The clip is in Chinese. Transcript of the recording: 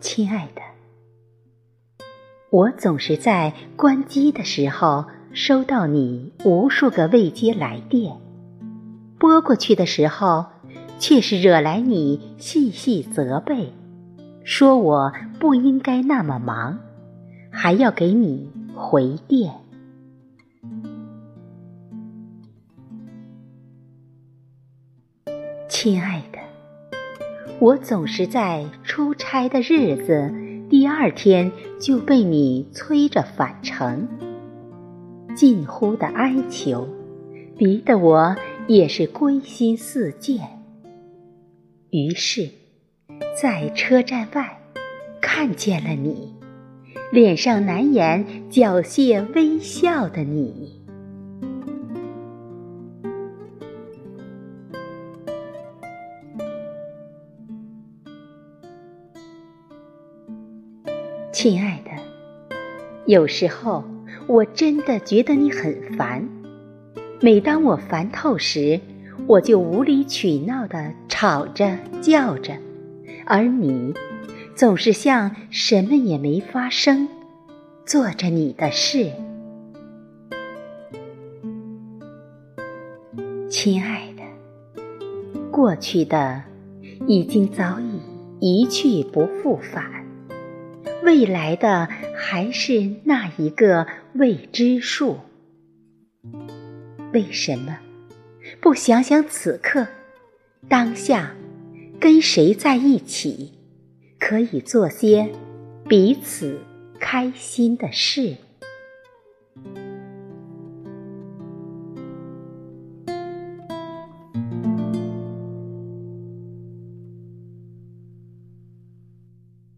亲爱的，我总是在关机的时候收到你无数个未接来电，拨过去的时候，却是惹来你细细责备，说我不应该那么忙，还要给你回电。亲爱的。我总是在出差的日子，第二天就被你催着返程，近乎的哀求，逼得我也是归心似箭。于是，在车站外看见了你，脸上难掩缴械微笑的你。亲爱的，有时候我真的觉得你很烦。每当我烦透时，我就无理取闹的吵着叫着，而你总是像什么也没发生，做着你的事。亲爱的，过去的已经早已一去不复返。未来的还是那一个未知数。为什么不想想此刻、当下，跟谁在一起，可以做些彼此开心的事？